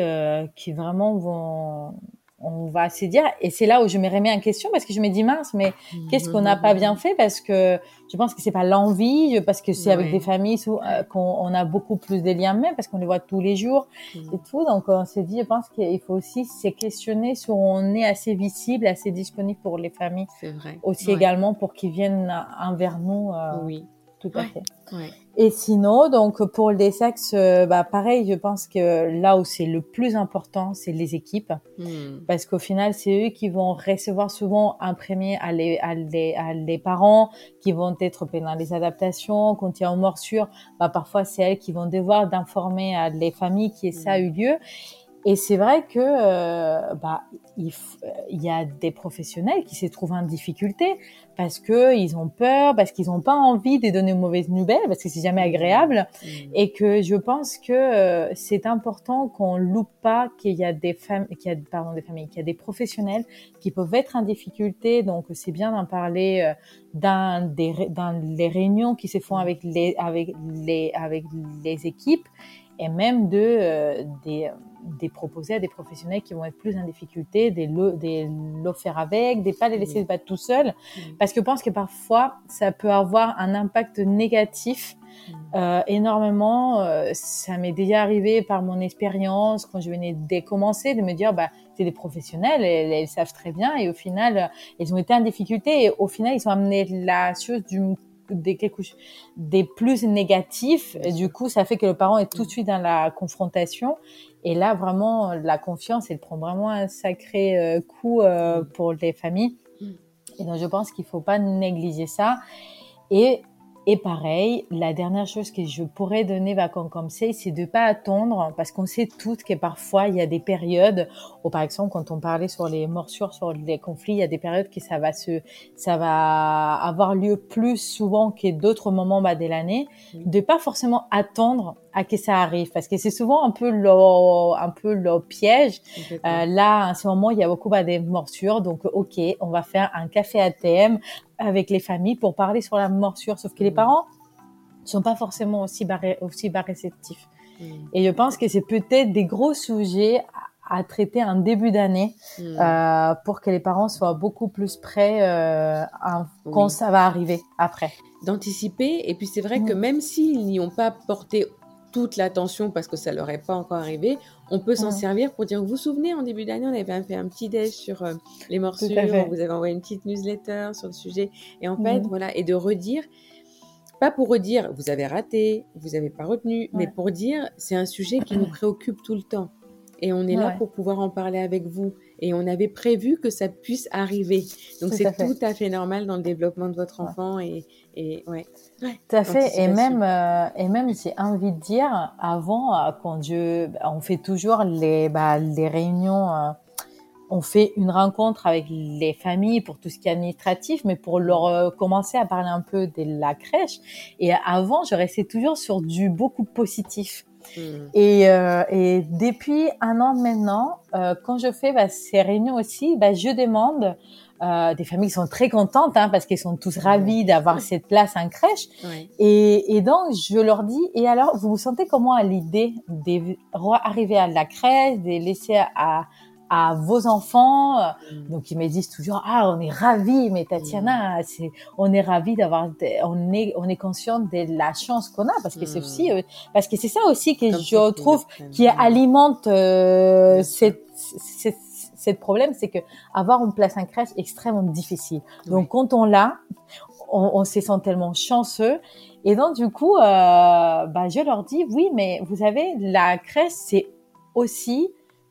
B: qui vraiment vont on va se dire, et c'est là où je me remets en question parce que je me dis mince, mais qu'est-ce qu'on n'a pas bien fait? Parce que je pense que c'est pas l'envie, parce que c'est avec des familles euh, qu'on a beaucoup plus de liens même parce qu'on les voit tous les jours et tout. Donc on s'est dit, je pense qu'il faut aussi se questionner sur on est assez visible, assez disponible pour les familles.
A: C'est vrai.
B: Aussi également pour qu'ils viennent envers nous. Euh, oui. Tout à fait. Ouais. Et sinon, donc pour les sexes, euh, bah pareil, je pense que là où c'est le plus important, c'est les équipes, hmm. parce qu'au final, c'est eux qui vont recevoir souvent un premier à les, à les, à les parents, qui vont être dans les adaptations, quand il y a une morsure, bah parfois c'est elles qui vont devoir d'informer à les familles que ça a eu lieu. Et c'est vrai que euh, bah, il, il, y a des professionnels qui se trouvent en difficulté parce que ils ont peur, parce qu'ils n'ont pas envie de donner une mauvaise nouvelle, parce que c'est jamais agréable, mmh. et que je pense que euh, c'est important qu'on loupe pas qu'il y a des femmes, qu'il y a pardon des familles, qu'il y a des professionnels qui peuvent être en difficulté. Donc c'est bien d'en parler euh, dans des dans les réunions qui se font avec les avec les avec les équipes et même de euh, des des proposer à des professionnels qui vont être plus en difficulté, des le, des faire avec, des pas les laisser se battre tout seul, parce que je pense que parfois ça peut avoir un impact négatif euh, énormément. Euh, ça m'est déjà arrivé par mon expérience quand je venais de commencer de me dire bah c'est des professionnels, elles, elles, savent très bien et au final elles ont été en difficulté et au final ils ont amené la chose du des, quelque, des plus négatifs. Et du coup, ça fait que le parent est tout de suite dans la confrontation. Et là, vraiment, la confiance, elle prend vraiment un sacré euh, coup euh, pour les familles. Et donc, je pense qu'il faut pas négliger ça. Et et pareil, la dernière chose que je pourrais donner va comme conseil, c'est de pas attendre, parce qu'on sait toutes que parfois il y a des périodes, ou par exemple quand on parlait sur les morsures, sur les conflits, il y a des périodes que ça va se, ça va avoir lieu plus souvent que d'autres moments bah, de l'année, de pas forcément attendre à que ça arrive. Parce que c'est souvent un peu le un peu le piège. Euh, là en ce moment il y a beaucoup bah, des morsures. Donc ok on va faire un café à thème avec les familles pour parler sur la morsure. Sauf que les mm. parents sont pas forcément aussi bas, aussi réceptifs mm. et je pense que c'est peut-être des gros sujets à, traiter en début d'année mm. euh, pour que les parents soient beaucoup plus prêts euh, quand ça va arriver après.
A: D'anticiper. Et puis c'est vrai que même s'ils n'y ont pas porté toute l'attention parce que ça leur est pas encore arrivé, on peut s'en servir pour dire, vous vous souvenez, en début d'année, on avait fait un petit déj sur euh, les morsures, on vous avait envoyé une petite newsletter sur le sujet. Et en fait, voilà, et de redire, pas pour redire, vous avez raté, vous n'avez pas retenu, mais pour dire, c'est un sujet qui nous préoccupe tout le temps. Et on est là pour pouvoir en parler avec vous. Et on avait prévu que ça puisse arriver. Donc c'est tout à fait normal dans le développement de votre enfant. Et, et ouais.
B: Tout à fait. Et même, euh, et même, j'ai envie de dire, avant, euh, quand je, on fait toujours les, bah, les réunions. Euh, on fait une rencontre avec les familles pour tout ce qui est administratif, mais pour leur commencer à parler un peu de la crèche. Et avant, je restais toujours sur du beaucoup positif. Hmm. Et, et, depuis un an maintenant, quand je fais bah, ces réunions aussi, bah, je demande euh, des familles qui sont très contentes hein, parce qu'elles sont tous ravis d'avoir cette place en crèche. Et, et, donc, je leur dis, et alors, vous vous sentez comment à l'idée d'arriver à la crèche, de laisser à, à vos enfants mm. Donc, ils me disent toujours, ah, on est ravis, mais Tatiana, mm. c'est, on est ravis d'avoir, on est, on est conscient de la chance qu'on a parce que c'est mm. aussi, euh, parce que c'est ça aussi que je trouve qui alimente euh, cette, cette c'est le problème, c'est que avoir une place en crèche extrêmement difficile. Donc quand on l'a, on, on se sent tellement chanceux. Et donc du coup, euh, bah, je leur dis oui, mais vous savez, la crèche c'est aussi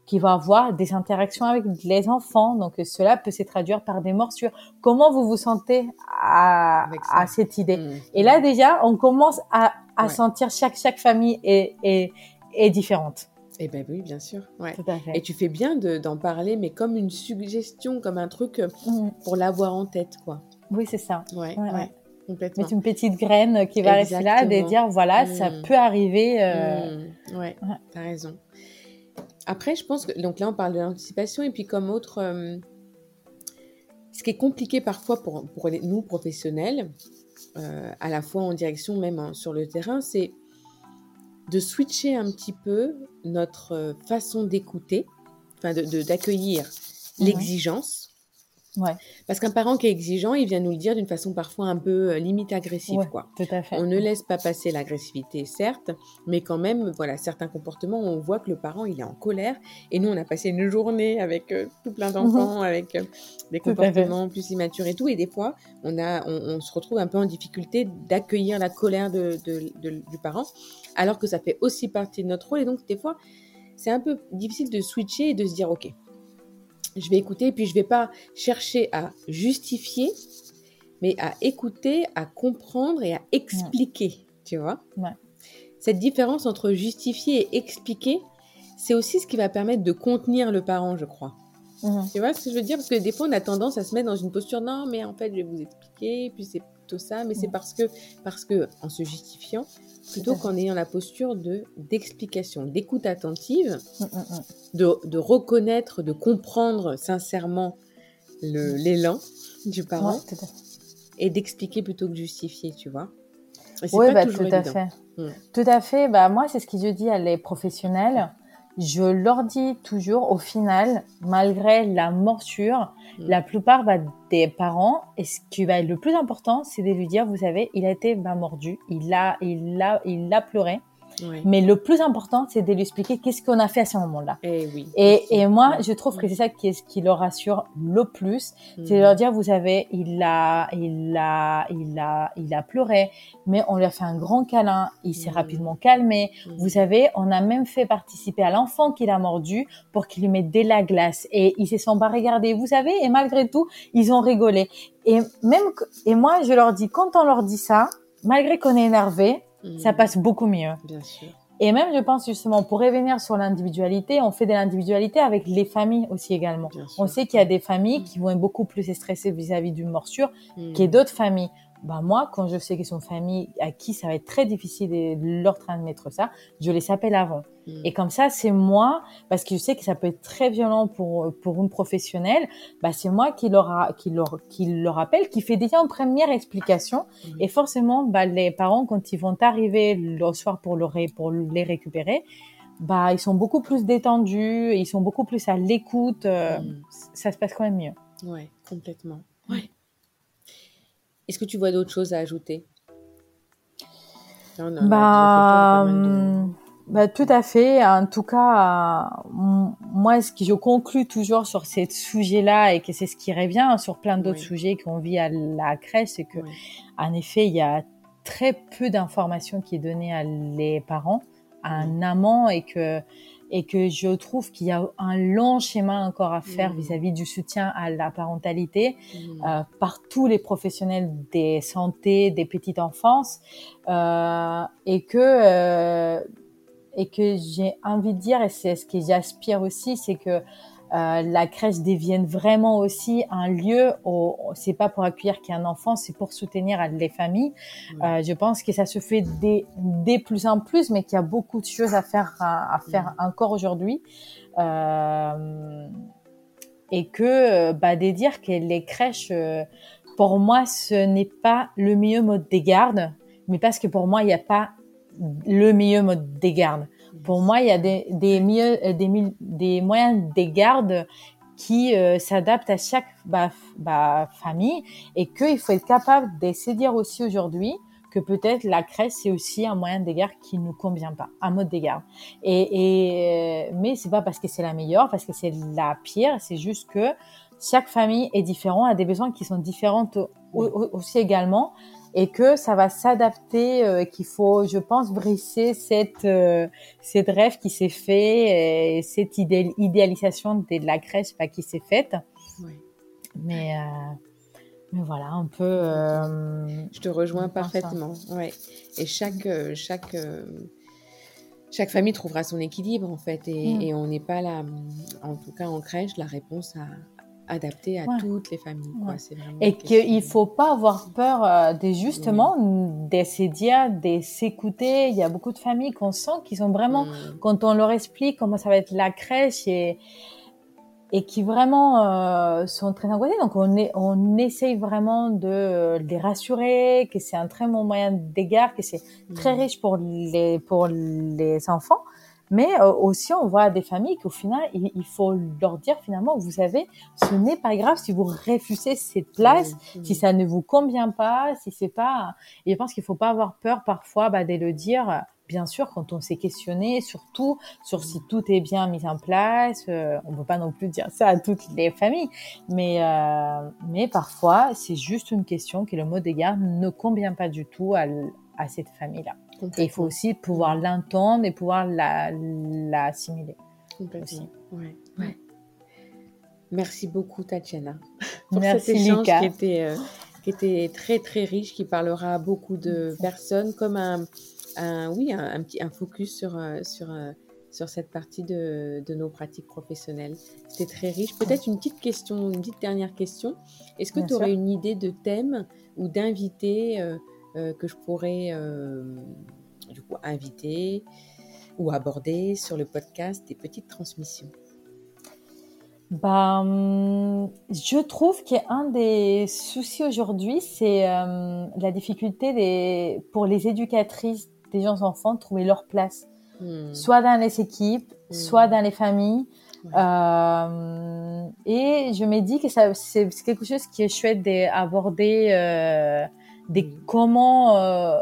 B: qui va avoir des interactions avec les enfants. Donc cela peut se traduire par des morsures. Comment vous vous sentez à, à cette idée mmh. Et là déjà, on commence à, à sentir chaque chaque famille est, est, est différente.
A: Eh ben oui, bien sûr. Ouais. Et tu fais bien d'en parler, mais comme une suggestion, comme un truc euh, mm. pour l'avoir en tête, quoi.
B: Oui, c'est ça.
A: Ouais, ouais, complètement.
B: Mettre une petite graine qui va rester là, de dire voilà, ça mm. peut arriver. Euh...
A: Mm. Ouais, t'as raison. Après, je pense que donc là, on parle de l'anticipation et puis comme autre, euh, ce qui est compliqué parfois pour, pour nous professionnels, euh, à la fois en direction même sur le terrain, c'est de switcher un petit peu notre euh, façon d'écouter, enfin d'accueillir de, l'exigence.
B: Ouais.
A: Parce qu'un parent qui est exigeant, il vient nous le dire d'une façon parfois un peu euh, limite agressive, quoi.
B: Tout à fait.
A: On ne laisse pas passer l'agressivité, certes, mais quand même, voilà, certains comportements, on voit que le parent, il est en colère. Et nous, on a passé une journée avec euh, tout plein d'enfants, mhm. avec des comportements plus immatures et tout. Et des fois, on a, on, se retrouve un peu en difficulté d'accueillir la colère de, du parent alors que ça fait aussi partie de notre rôle. Et donc, des fois, c'est un peu difficile de switcher et de se dire, OK, je vais écouter, et puis je vais pas chercher à justifier, mais à écouter, à comprendre et à expliquer, tu vois
B: ouais.
A: Cette différence entre justifier et expliquer, c'est aussi ce qui va permettre de contenir le parent, je crois. Mhm. Tu vois ce que je veux dire? Parce que des fois, on a tendance à se mettre dans une posture, non, mais en fait, je vais vous expliquer, puis c'est plutôt ça, mais c'est parce que, parce que, en se justifiant, plutôt qu'en ayant la posture de d'explication, d'écoute attentive, mhm, de, de, reconnaître, de comprendre sincèrement l'élan du parent et d'expliquer plutôt que justifier, tu vois.
B: Oui, bah, tout à fait. Mm. Tout à fait. Bah, moi, c'est ce que je dis à les professionnels je leur dis toujours, au final, malgré la morsure, mm. la plupart bah, des parents, et ce qui va être le plus important, c'est de lui dire, vous savez, il a été bah, mordu, il a, il a, il a pleuré. Mais le plus important, c'est de lui expliquer qu'est-ce qu'on a fait à ce moment-là.
A: Eh et, oui,
B: et, moi, je trouve que c'est ça qui, est, ce qui leur rassure le plus, c'est de leur dire, vous savez, il a, il a, il a, il a pleuré, mais on lui a fait un grand câlin, il s'est rapidement calmé. Vous savez, on a même fait participer à l'enfant qu'il a mordu pour qu'il lui mette de la glace. Et ils se sont pas regardés, vous savez, et malgré tout, ils ont rigolé. Et même, et moi, je leur dis, quand on leur dit ça, malgré qu'on est énervé, ça passe beaucoup mieux.
A: Bien sûr.
B: Et même, je pense justement, pour revenir sur l'individualité, on fait de l'individualité avec les familles aussi également. On sait qu'il y a des familles qui vont être beaucoup plus stressées vis-à-vis d'une morsure mm. qu'il y a d'autres familles bah moi, quand je sais qu'ils sont famille à qui ça va être très difficile de leur transmettre ça, je les appelle avant. Mm. Et comme ça, c'est moi, parce que je sais que ça peut être très violent pour pour une professionnelle, bah c'est moi qui leur a, qui leur qui leur appelle, qui fait déjà une première explication. Mm. Et forcément, bah les parents quand ils vont arriver le soir pour leur pour les récupérer, bah ils sont beaucoup plus détendus, ils sont beaucoup plus à l'écoute. Euh, mm. Ça se passe quand même mieux.
A: Ouais, complètement. Ouais. Est-ce que tu vois d'autres choses à ajouter?
B: Bah, hum, bah, tout à fait. En tout cas, moi, ce que je conclus toujours sur ce sujet-là et que c'est ce qui revient sur plein d'autres sujets qu'on vit à la crèche, c'est que, en effet, il y a très peu d'informations qui est donnée à les parents, à un amant et que et que je trouve qu'il y a un long schéma encore à faire mmh. vis-à-vis du soutien à la parentalité mmh. euh, par tous les professionnels des santé des petites enfances euh, et que euh, et que j'ai envie de dire et c'est ce que j'aspire aussi c'est que euh, la crèche devienne vraiment aussi un lieu où c'est pas pour accueillir qu'un enfant, c'est pour soutenir les familles. Euh, je pense que ça se fait dès, dès plus en plus, mais qu'il y a beaucoup de choses à faire à, faire encore aujourd'hui. Euh, et que bah, de dire que les crèches, euh, pour moi, ce n'est pas le meilleur mode de garde, mais parce que pour moi, il n'y a pas le meilleur mode de garde. Pour moi, il y a des, des, euh, des, des moyens de garde qui euh, s'adaptent à chaque bah, bah, famille et qu'il faut être capable de dire aussi aujourd'hui que peut-être la crèche c'est aussi un moyen de garde qui nous convient pas, un mode de garde. Et, et euh, mais c'est pas parce que c'est la meilleure, parce que c'est la pire, c'est juste que chaque famille est différente, a des besoins qui sont différents aussi également et que ça va s'adapter, euh, qu'il faut, je pense, briser cette euh, cette rêve qui s'est fait, et cette idéalisation de la crèche pas qui s'est faite. Oui. Mais euh, mais voilà, un peu.
A: je te rejoins parfaitement. Ouais. Et chaque chaque chaque famille trouvera son équilibre en fait, et, mm. et on n'est pas là, en tout cas en crèche, la réponse à, adapté à toutes les familles. Quoi.
B: Et qu'il ne faut pas avoir peur euh, de justement d'essayer de s'écouter. Il y a beaucoup de familles qu'on sent qui sont vraiment, mm. quand on leur explique comment ça va être la crèche et, et qui vraiment euh, sont très angoissés. Donc on, est, on essaye vraiment de les rassurer, que c'est un très bon moyen d'égard, que c'est très mm. riche pour les, pour les enfants. Mais euh, aussi, on voit des familles qu'au final, il, faut leur dire finalement, vous savez, ce n'est pas grave si vous refusez cette place, si ça ne vous convient pas, si c'est pas. Et je pense qu'il faut pas avoir peur parfois bah, de le dire. Bien sûr, quand on s'est questionné, surtout sur si tout est bien mis en place, euh, on ne peut pas non plus dire ça à toutes les familles, mais euh, mais parfois c'est juste une question que le mot d'égard ne convient pas du tout à, à cette famille-là. Et il faut aussi pouvoir l'entendre et pouvoir l'assimiler.
A: Complètement. Ouais. Ouais. Merci beaucoup, Tatiana, pour cet échange qui était, euh, qui était très, très riche, qui parlera à beaucoup de personnes, comme un, un oui, un, petit un focus sur, euh, sur euh, sur cette partie de, nos pratiques professionnelles. C'était très riche. Peut-être une petite question, une petite dernière question. Est-ce que tu aurais une idée de thème ou d'invité euh, que je pourrais du coup inviter ou aborder sur le podcast des petites transmissions
B: bah, je trouve qu'un des soucis aujourd'hui, c'est euh, la difficulté des, pour les éducatrices des jeunes enfants de trouver leur place, hmm. soit dans les équipes, hmm. soit dans les familles. Euh, et je me dis que c'est quelque chose qui est chouette d'aborder euh, des hmm. comment euh,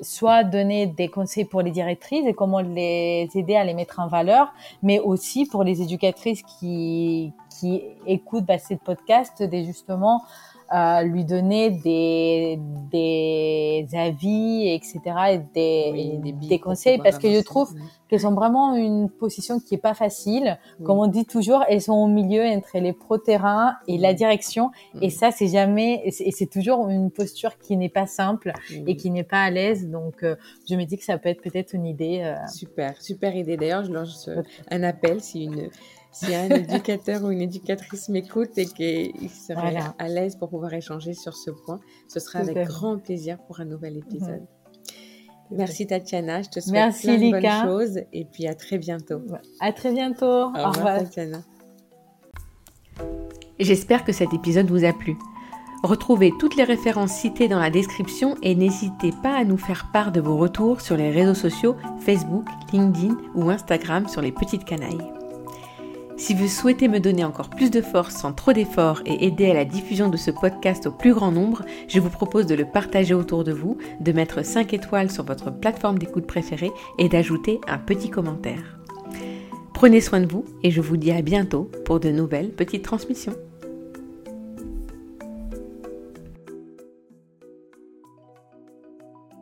B: soit donner des conseils pour les directrices et comment les aider à les mettre en valeur, mais aussi pour les éducatrices qui, qui écoutent bah, ces podcasts, des justement euh, lui donner des, des avis, etc., et des, des, conseils, parce que je trouve qu'elles sont vraiment une position qui est pas facile. Comme on dit toujours, elles sont au milieu entre les pro-terrains et la direction, et ça, c'est jamais, et c'est toujours une posture qui n'est pas simple et qui n'est pas à l'aise. Donc, euh, je me dis que ça peut être peut-être une idée. Euh,
A: super, super idée. D'ailleurs, je lance un appel si une si un éducateur ou une éducatrice m'écoute et qu'il serait à l'aise pour pouvoir échanger sur ce point, ce sera avec grand plaisir pour un nouvel épisode. Merci Tatiana, je te souhaite Merci, plein de bonnes choses et puis à très bientôt.
B: À très bientôt. Au, revoir, Tatiana.
A: J'espère que cet épisode vous a plu. Retrouvez toutes les références citées dans la description et n'hésitez pas à nous faire part de vos retours sur les réseaux sociaux Facebook, LinkedIn ou Instagram sur les petites canailles. Si vous souhaitez me donner encore plus de force sans trop d'efforts et aider à la diffusion de ce podcast au plus grand nombre, je vous propose de le partager autour de vous, de mettre 5 étoiles sur votre plateforme d'écoute préférée et d'ajouter un petit commentaire. Prenez soin de vous et je vous dis à bientôt pour de nouvelles petites transmissions.